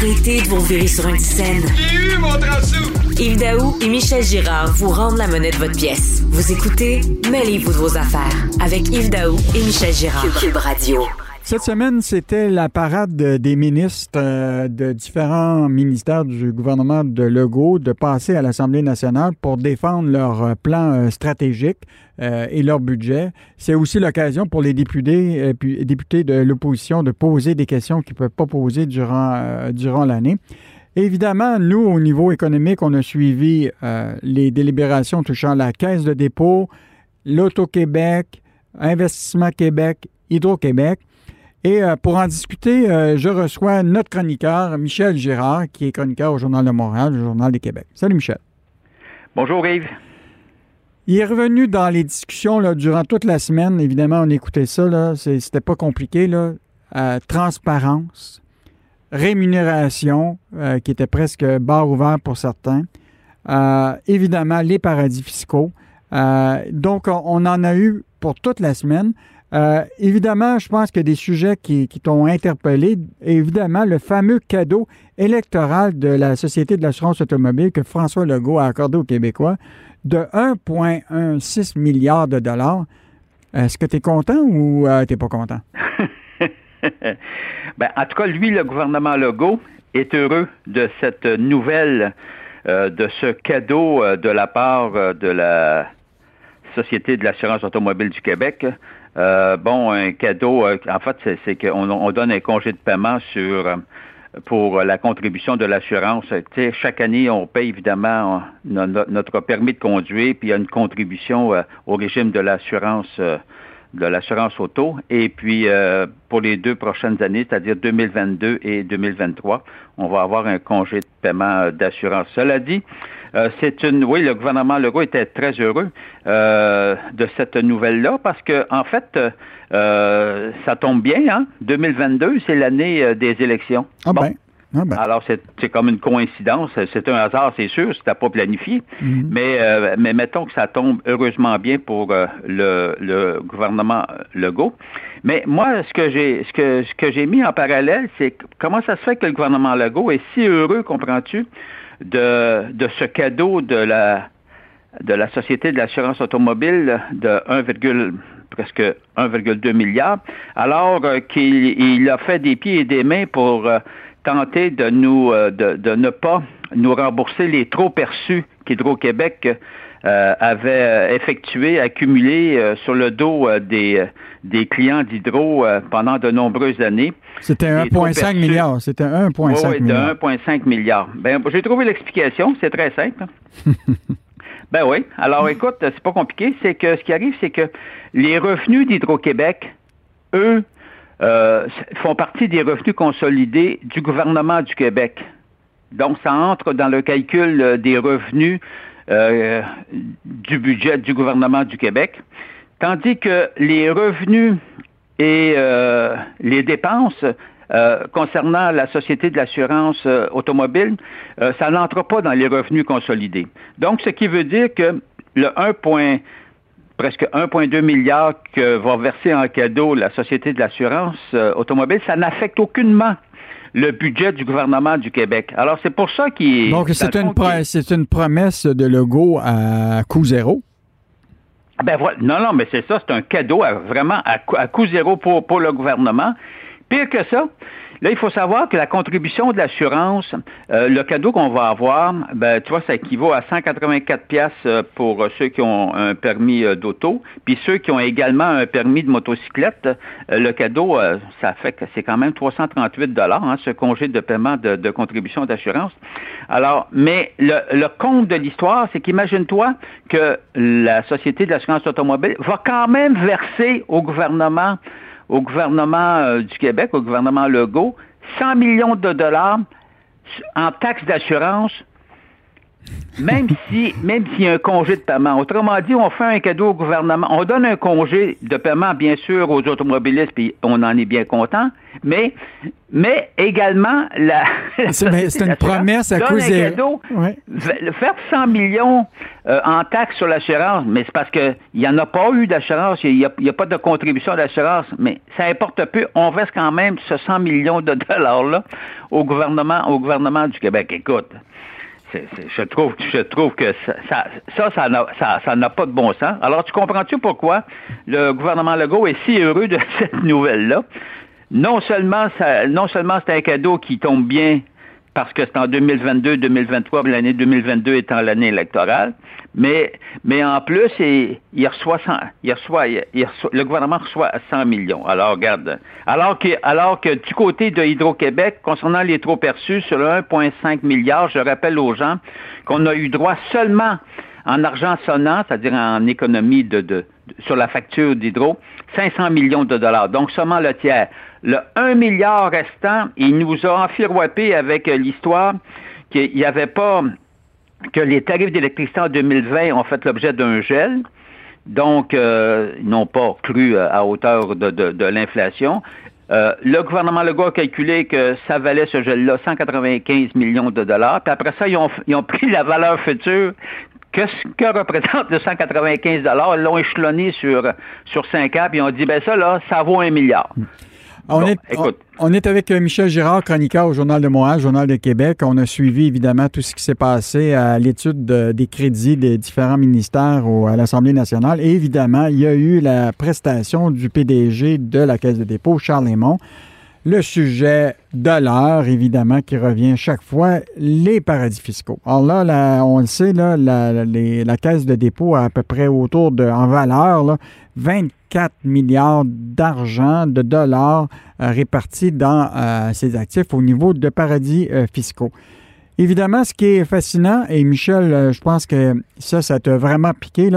Arrêtez de vous virer sur une scène. J'ai eu mon Yves Daou et Michel Girard vous rendent la monnaie de votre pièce. Vous écoutez Mêlez-vous de vos affaires avec Yves Daou et Michel Girard. Cube Radio. Cette semaine, c'était la parade des ministres euh, de différents ministères du gouvernement de Legault de passer à l'Assemblée nationale pour défendre leur euh, plan euh, stratégique et leur budget. C'est aussi l'occasion pour les députés, députés de l'opposition de poser des questions qu'ils ne peuvent pas poser durant, durant l'année. Évidemment, nous, au niveau économique, on a suivi les délibérations touchant la Caisse de dépôt, l'Auto-Québec, Investissement Québec, Hydro-Québec. Et euh, pour en discuter, euh, je reçois notre chroniqueur, Michel Girard, qui est chroniqueur au Journal de Montréal, le Journal du Québec. Salut, Michel. Bonjour, Yves. Il est revenu dans les discussions là, durant toute la semaine. Évidemment, on écoutait ça. C'était pas compliqué. Là. Euh, transparence, rémunération, qui était presque barre ouvert pour certains. évidemment, les paradis fiscaux. donc, on en a eu pour toute la semaine. Euh, évidemment, je pense qu'il y a des sujets qui, t'ont interpellé. Évidemment, le fameux cadeau électoral de la Société de l'assurance automobile que François Legault a accordé aux Québécois de 1,16 milliard de dollars. Est-ce que tu es content ou euh, tu n'es pas content? ben, en tout cas, lui, le gouvernement Legault est heureux de cette nouvelle, euh, de ce cadeau de la part de la Société de l'assurance automobile du Québec. Euh, bon, un cadeau, euh, en fait, c'est qu'on on donne un congé de paiement sur euh, pour la contribution de l'assurance. Chaque année, on paye évidemment notre permis de conduire, puis il y a une contribution au régime de l'assurance de l'assurance auto. Et puis, pour les deux prochaines années, c'est-à-dire 2022 et 2023, on va avoir un congé de paiement d'assurance. Cela dit, euh, c'est une, oui, le gouvernement Legault était très heureux euh, de cette nouvelle-là parce que, en fait, euh, ça tombe bien. Hein? 2022, c'est l'année des élections. Ah ben. Ah ben. Alors, c'est comme une coïncidence. C'est un hasard, c'est sûr, c'était pas planifié. Mhm. mais, mais mettons que ça tombe heureusement bien pour le, le, gouvernement Legault. Mais moi, ce que j'ai ce que, ce que j'ai mis en parallèle, c'est comment ça se fait que le gouvernement Legault est si heureux, comprends-tu, de, de ce cadeau de la, de la Société de l'assurance automobile de 1, presque 1,2 milliard, alors euh, qu'il a fait des pieds et des mains pour tenter de nous euh, de, de, ne pas nous rembourser les trop perçus qu'Hydro-Québec euh, avait euh, effectué, accumulé euh, sur le dos des, des clients d'Hydro pendant de nombreuses années. C'était 1,5 milliard. C'était 1,5 oui, milliard. 1,5 milliard. Ben, j'ai trouvé l'explication. C'est très simple. ben oui. Alors, écoute, c'est pas compliqué. C'est que ce qui arrive, c'est que les revenus d'Hydro-Québec, eux, font partie des revenus consolidés du gouvernement du Québec. Donc, ça entre dans le calcul des revenus euh, du budget du gouvernement du Québec, tandis que les revenus et euh, les dépenses euh, concernant la Société de l'assurance automobile, ça n'entre pas dans les revenus consolidés. Donc, ce qui veut dire que le 1, presque 1,2 milliard que va verser en cadeau la Société de l'assurance automobile, ça n'affecte aucunement le budget du gouvernement du Québec. Alors, c'est pour ça qu'il... Donc, c'est une, c'est une promesse de Legault à coût zéro? Ben voilà. Non, non, mais c'est ça, c'est un cadeau vraiment à, à coût zéro pour, pour le gouvernement. Pire que ça, Là, il faut savoir que la contribution de l'assurance, euh, le cadeau qu'on va avoir, ben, tu vois, ça équivaut à 184 pièces euh, pour ceux qui ont un permis euh, d'auto, puis ceux qui ont également un permis de motocyclette. le cadeau, ça fait que c'est quand même 338 dollars, hein, ce congé de paiement de, contribution d'assurance. Alors, mais le, le compte de l'histoire, c'est qu'imagine-toi que la Société de l'assurance automobile va quand même verser au gouvernement au gouvernement euh, du Québec, au gouvernement Legault, 100 millions de dollars en taxes d'assurance même si même s'il y a un congé de paiement. Autrement dit, on fait un cadeau au gouvernement. On donne un congé de paiement, bien sûr, aux automobilistes, puis on en est bien content, mais mais également la. C'est une promesse à cause des. cadeau, Faire 100 millions euh, en taxes sur l'assurance, mais c'est parce qu'il n'y en a pas eu d'assurance, il n'y a, pas de contribution d'assurance, mais ça importe peu. On verse quand même ce 100 millions de dollars-là au gouvernement, au gouvernement du Québec. Écoute, je trouve, que ça, ça, n'a, pas de bon sens. Alors, tu comprends-tu pourquoi le gouvernement Legault est si heureux de cette nouvelle-là? Non seulement, non seulement c'est un cadeau qui tombe bien parce que c'est en 2022-2023, l'année 2022 étant l'année électorale, mais, mais en plus, il, reçoit, il, reçoit, le gouvernement reçoit 100 millions. Alors, regarde, alors que, alors que du côté de Hydro-Québec, concernant les trop perçus sur 1,5 milliard, je rappelle aux gens qu'on a eu droit seulement en argent sonnant, c'est-à-dire en économie de, sur la facture d'Hydro, 500 millions de dollars, donc seulement le tiers. Le 1 milliard restant, il nous a enfiroipé avec l'histoire qu'il n'y avait pas que les tarifs d'électricité en 2020 ont fait l'objet d'un gel. Donc, euh, ils n'ont pas cru euh, à hauteur de, l'inflation. Euh, le gouvernement Legault a calculé que ça valait ce gel-là 195 millions de dollars. Puis après ça, ils ont, pris la valeur future que ce que représente le 195 dollars, ils l'ont échelonné sur, sur 5 ans, puis ils ont dit, ben ça, là, ça vaut un milliard. On, est, on, est, avec euh, Michel Girard, chroniqueur au Journal de Montréal, Journal de Québec. On a suivi évidemment tout ce qui s'est passé à l'étude des crédits des différents ministères à l'Assemblée nationale. Et évidemment, il y a eu la prestation du PDG de la Caisse de dépôt, Charles Lemont. Le sujet de l'heure, évidemment, qui revient chaque fois, les paradis fiscaux. Alors là, on le sait, là, la, caisse de dépôt a à peu près autour de, en valeur, 24 milliards d'argent, de dollars euh, répartis dans euh, ses actifs au niveau de paradis euh, fiscaux. Évidemment, ce qui est fascinant, et Michel, je pense que ça, ça t'a vraiment piqué,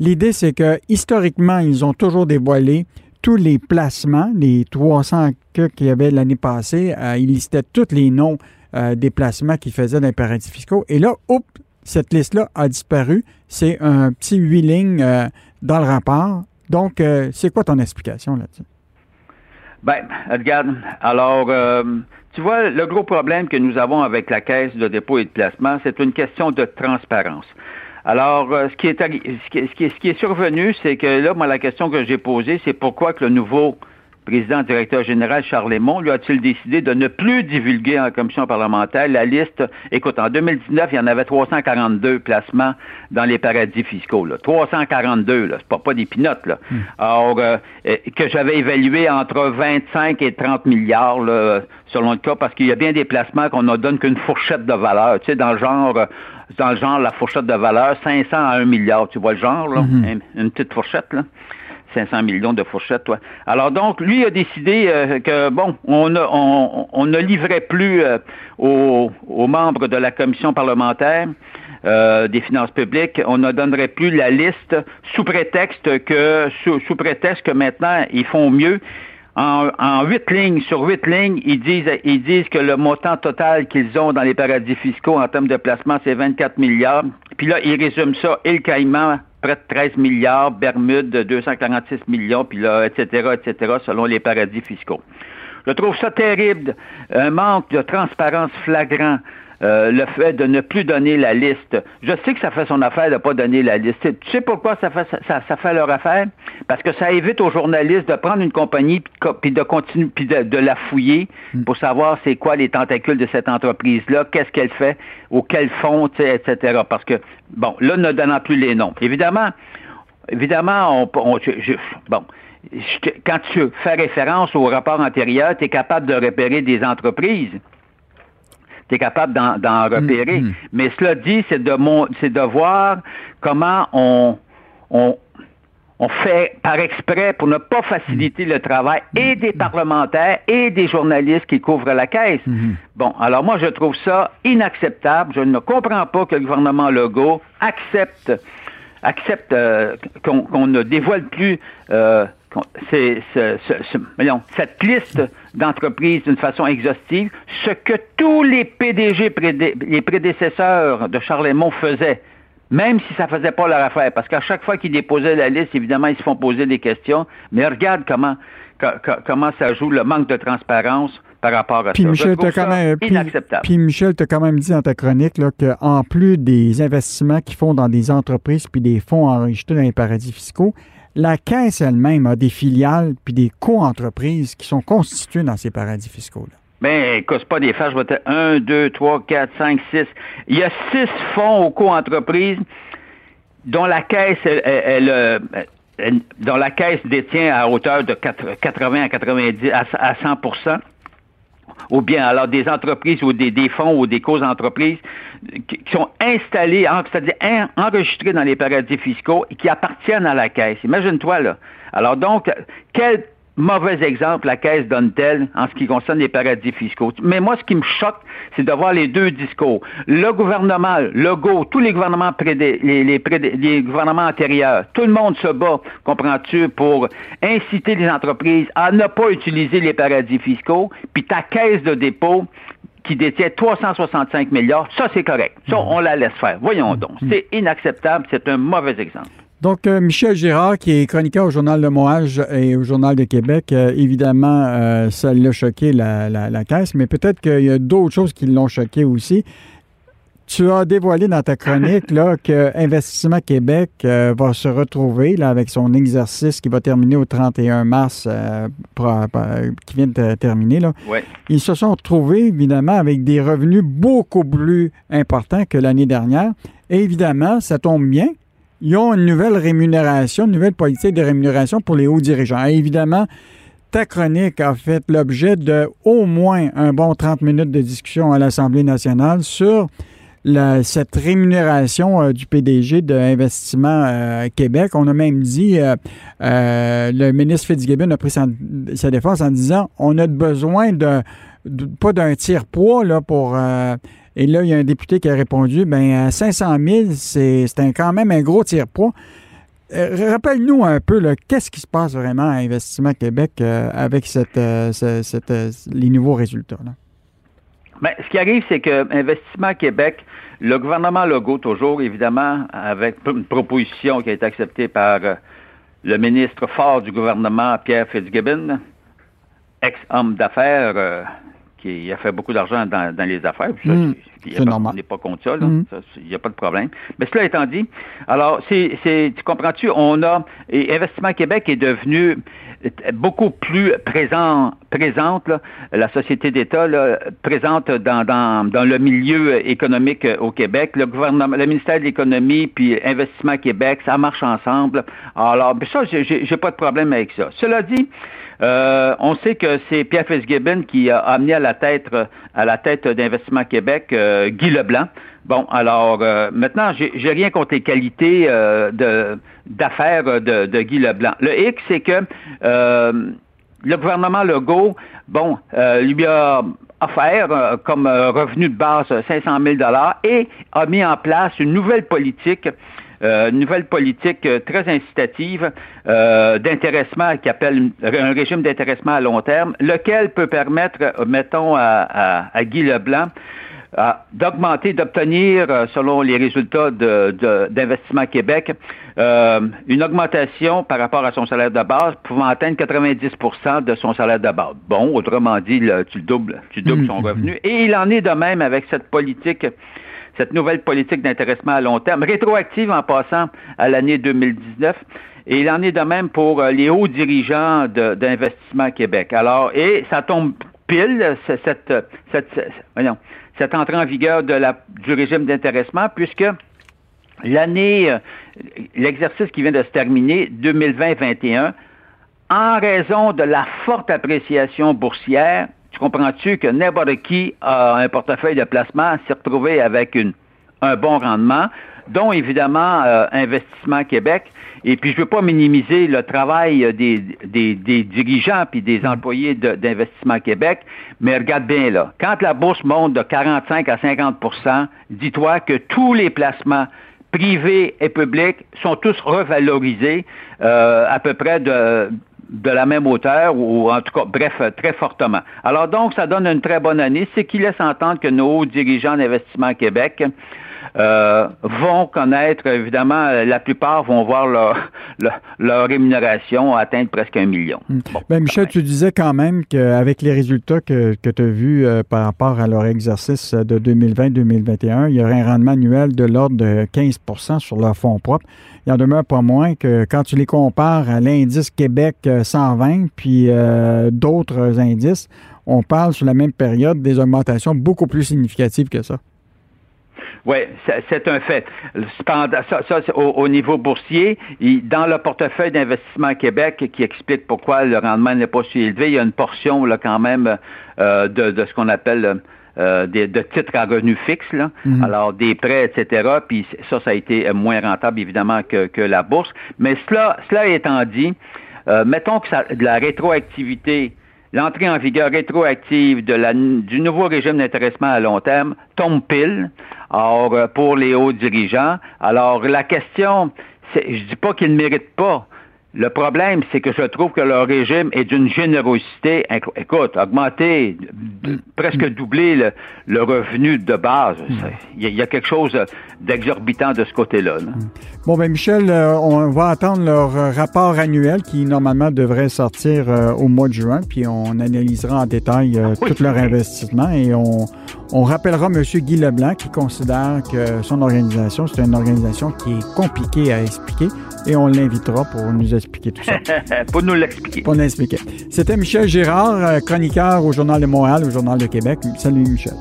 L'idée, c'est que historiquement, ils ont toujours dévoilé tous les placements, les 300 qu'il y avait l'année passée, euh, il listait tous les noms euh, des placements qu'ils faisaient dans les paradis fiscaux. Et là, oups, cette liste-là a disparu. C'est un petit huit lignes euh, dans le rapport. Donc, c'est quoi ton explication là-dessus? Ben, regarde, alors, tu vois, le gros problème que nous avons avec la caisse de dépôt et de placement, c'est une question de transparence. Alors, euh, ce, qui est, ce, qui est, ce, qui est, survenu, c'est que là, moi, la question que j'ai posée, c'est pourquoi que le nouveau président directeur général Charles Lemont, lui a-t-il décidé de ne plus divulguer en commission parlementaire la liste? Écoute, en 2019, il y en avait 342 placements dans les paradis fiscaux. Là. 342, là, c'est pas, pas des pinottes. Là. Hmm. Alors, euh, que j'avais évalué entre 25 et 30 milliards, là, selon le cas, parce qu'il y a bien des placements qu'on ne donne qu'une fourchette de valeur. Tu sais, dans le genre, dans le genre, la fourchette de valeur, 500 à 1 milliard. Tu vois le genre, là? Mhm. une, petite fourchette, là. 500 millions de fourchettes, toi. Alors donc, lui a décidé euh, que, bon, on, ne livrait plus euh, aux, membres de la commission parlementaire euh, des finances publiques, on ne donnerait plus la liste sous prétexte que, maintenant, ils font mieux en, huit lignes, sur huit lignes, ils disent, ils disent que le montant total qu'ils ont dans les paradis fiscaux en termes de placement, c'est 24 milliards. Puis là, ils résument ça, île Caïman, près de 13 milliards, Bermude, 246 millions, puis là, etc., etc., selon les paradis fiscaux. Je trouve ça terrible, un manque de transparence flagrant euh, le fait de ne plus donner la liste. Je sais que ça fait son affaire de ne pas donner la liste. Tu sais pourquoi ça fait, ça, fait leur affaire? Parce que ça évite aux journalistes de prendre une compagnie puis de continuer puis de, la fouiller hmm. pour savoir c'est quoi les tentacules de cette entreprise-là, qu'est-ce qu'elle fait, auquel fond, etc. Parce que, bon, là, ne donnant plus les noms. Évidemment, évidemment, on, bon, quand tu fais référence au rapport antérieur, tu es capable de repérer des entreprises tu es capable d'en repérer. Mm, mm. Mais cela dit, c'est de, voir comment on, on, on fait par exprès pour ne pas faciliter le travail et des parlementaires et des journalistes qui couvrent la caisse. Mm, bon, alors moi, je trouve ça inacceptable. Je ne comprends pas que le gouvernement Legault accepte accepte euh, qu'on ne dévoile plus euh, cette liste d'entreprises d'une façon exhaustive, ce que tous les PDG, les prédécesseurs de Charles faisaient, même si ça faisait pas leur affaire, parce qu'à chaque fois qu'ils déposaient la liste, évidemment, ils se font poser des questions, mais regarde comment, comment ça joue le manque de transparence par rapport à puis ça. Michel, quand même, inacceptable. Puis, Michel, tu as quand même dit dans ta chronique qu'en plus des investissements qu'ils font dans des entreprises puis des fonds enregistrés dans les paradis fiscaux, la Caisse elle-même a des filiales puis des co-entreprises qui sont constituées dans ces paradis fiscaux-là. Ben, écoute, pas des faire, je vais te... 1, 2, 3, 4, 5, 6. Il y a six fonds aux co-entreprises dont la Caisse, elle, euh, dont la Caisse détient à hauteur de 80 à 90 à 100 ou bien alors des entreprises ou des, fonds ou des causes entreprises qui, sont installées, c'est-à-dire enregistrées dans les paradis fiscaux et qui appartiennent à la caisse. Imagine-toi là. Alors donc, quel mauvais exemple la Caisse donne-t-elle en ce qui concerne les paradis fiscaux. Mais moi, ce qui me choque, c'est de voir les deux discours. Le gouvernement, le GO, tous les gouvernements les, les, gouvernements antérieurs, tout le monde se bat, comprends-tu, pour inciter les entreprises à ne pas utiliser les paradis fiscaux, puis ta caisse de dépôt qui détient 365 milliards, ça c'est correct. Ça, on la laisse faire. Voyons donc. C'est inacceptable, c'est un mauvais exemple. Donc, euh, Michel Girard, qui est chroniqueur au Journal Le Moage et au Journal de Québec, euh, évidemment, euh, ça l'a choqué, la, caisse, mais peut-être qu'il y a d'autres choses qui l'ont choqué aussi. Tu as dévoilé dans ta chronique là, que Investissement Québec va se retrouver là, avec son exercice qui va terminer au 31 mars, qui vient de terminer. Là. Ils se sont retrouvés, évidemment, avec des revenus beaucoup plus importants que l'année dernière. Et évidemment, ça tombe bien ils ont une nouvelle rémunération, une nouvelle politique de rémunération pour les hauts dirigeants. évidemment, ta chronique a fait l'objet de au moins un bon 30 minutes de discussion à l'Assemblée nationale sur cette rémunération euh, du PDG d'Investissement euh, Québec. On a même dit, euh, le ministre Fitzgibbon a pris sa, défense en disant on a besoin de, pas d'un tiers-poids là, pour et là, il y a un député qui a répondu, ben 500 000, c'est quand même un gros tire-poids. Euh, rappelle-nous un peu, qu'est-ce qui se passe vraiment à Investissement Québec euh, avec euh, les nouveaux résultats? Bien, ce qui arrive, c'est que Investissement Québec, le gouvernement Legault, toujours, évidemment, avec une proposition qui a été acceptée par le ministre fort du gouvernement, Pierre Fitzgibbon, ex-homme d'affaires qui a fait beaucoup d'argent dans, les affaires. Hmm. On n'est pas contre ça, hmm. il n'y a pas de problème. Mais cela étant dit, alors, c'est, tu comprends-tu, on a, et Investissement Québec est devenu beaucoup plus présent, présente, la société d'État, présente dans, dans, le milieu économique au Québec. Le gouvernement, le ministère de l'Économie puis Investissement Québec, ça marche ensemble. Alors, ça, j'ai, j'ai pas de problème avec ça. Cela dit, euh, on sait que c'est Pierre Fitzgibbon qui a amené à la tête à la tête d'Investissement Québec euh, Guy Leblanc. Bon, alors euh, maintenant, j'ai rien contre les qualités de d'affaires de, Guy Leblanc. Le X, c'est que le gouvernement Legault, bon, lui a offert comme revenu de base 500 000 dollars et a mis en place une nouvelle politique euh, une nouvelle politique euh, très incitative euh, d'intéressement qui appelle un régime d'intéressement à long terme, lequel peut permettre, mettons, à, Guy Leblanc d'augmenter, d'obtenir, selon les résultats d'Investissement Québec, une augmentation par rapport à son salaire de base pouvant atteindre 90% de son salaire de base. Bon, autrement dit, tu doubles, tu doubles son mmh, mmh, revenu. Mmh. Et il en est de même avec cette politique cette nouvelle politique d'intéressement à long terme, rétroactive en passant à l'année 2019. Et il en est de même pour euh, les hauts dirigeants d'Investissement Québec. Alors, et ça tombe pile, cette, cette, cette entrée en vigueur de la, du régime d'intéressement, puisque l'année, euh, l'exercice qui vient de se terminer, 2020-21, en raison de la forte appréciation boursière, comprends-tu que n'importe qui a un portefeuille de placement s'est retrouvé avec une, un bon rendement, dont évidemment euh, Investissement Québec? Et puis je ne veux pas minimiser le travail des, des, dirigeants puis des employés d'Investissement Québec, mais regarde bien là, quand la bourse monte de 45 à 50% dis-toi que tous les placements privés et publics, sont tous revalorisés euh, à peu près de, de la même hauteur, ou en tout cas, bref, très fortement. Alors donc, ça donne une très bonne année, ce qui laisse entendre que nos dirigeants d'investissement Québec euh, vont connaître, évidemment, la plupart vont voir leur, leur, rémunération atteindre presque un million. Hmm. Ben, Michel, tu disais quand même qu'avec les résultats que, que tu as vus euh, par rapport à leur exercice de 2020-2021, il y aurait un rendement annuel de l'ordre de 15% sur leur fonds propres. Il en demeure pas moins que quand tu les compares à l'indice Québec 120 euh, puis d'autres indices, on parle sur la même période des augmentations beaucoup plus significatives que ça. Oui, c'est un fait. ça, au, niveau boursier, dans le portefeuille d'investissement Québec qui explique pourquoi le rendement n'est pas si élevé, il y a une portion là, quand même euh, de, ce qu'on appelle euh, des, de titres à revenus fixes, là. Mhm. alors des prêts, etc. Puis ça, ça a été moins rentable, évidemment, que, que la bourse. Mais cela, cela étant dit, euh, mettons que ça, de la rétroactivité l'entrée en vigueur rétroactive du nouveau régime d'intéressement à long terme tombe pile euh, pour les hauts dirigeants. Alors, la question, je dis pas qu'ils ne méritent pas, le problème, c'est que je trouve que leur régime est d'une générosité. Écoute, augmenter, presque doubler le, revenu de base, il y, a quelque chose d'exorbitant de ce côté-là. Bon, ben Michel, euh, on va attendre leur rapport annuel qui normalement devrait sortir euh, au mois de juin, puis on analysera en détail euh, tout leur investissement et on, on rappellera M. Guy Leblanc qui considère que son organisation, c'est une organisation qui est compliquée à expliquer et on l'invitera pour nous expliquer tout ça. pour nous l'expliquer. Pour nous expliquer. C'était Michel Girard, chroniqueur au Journal de Montréal, au Journal de Québec. Salut Michel.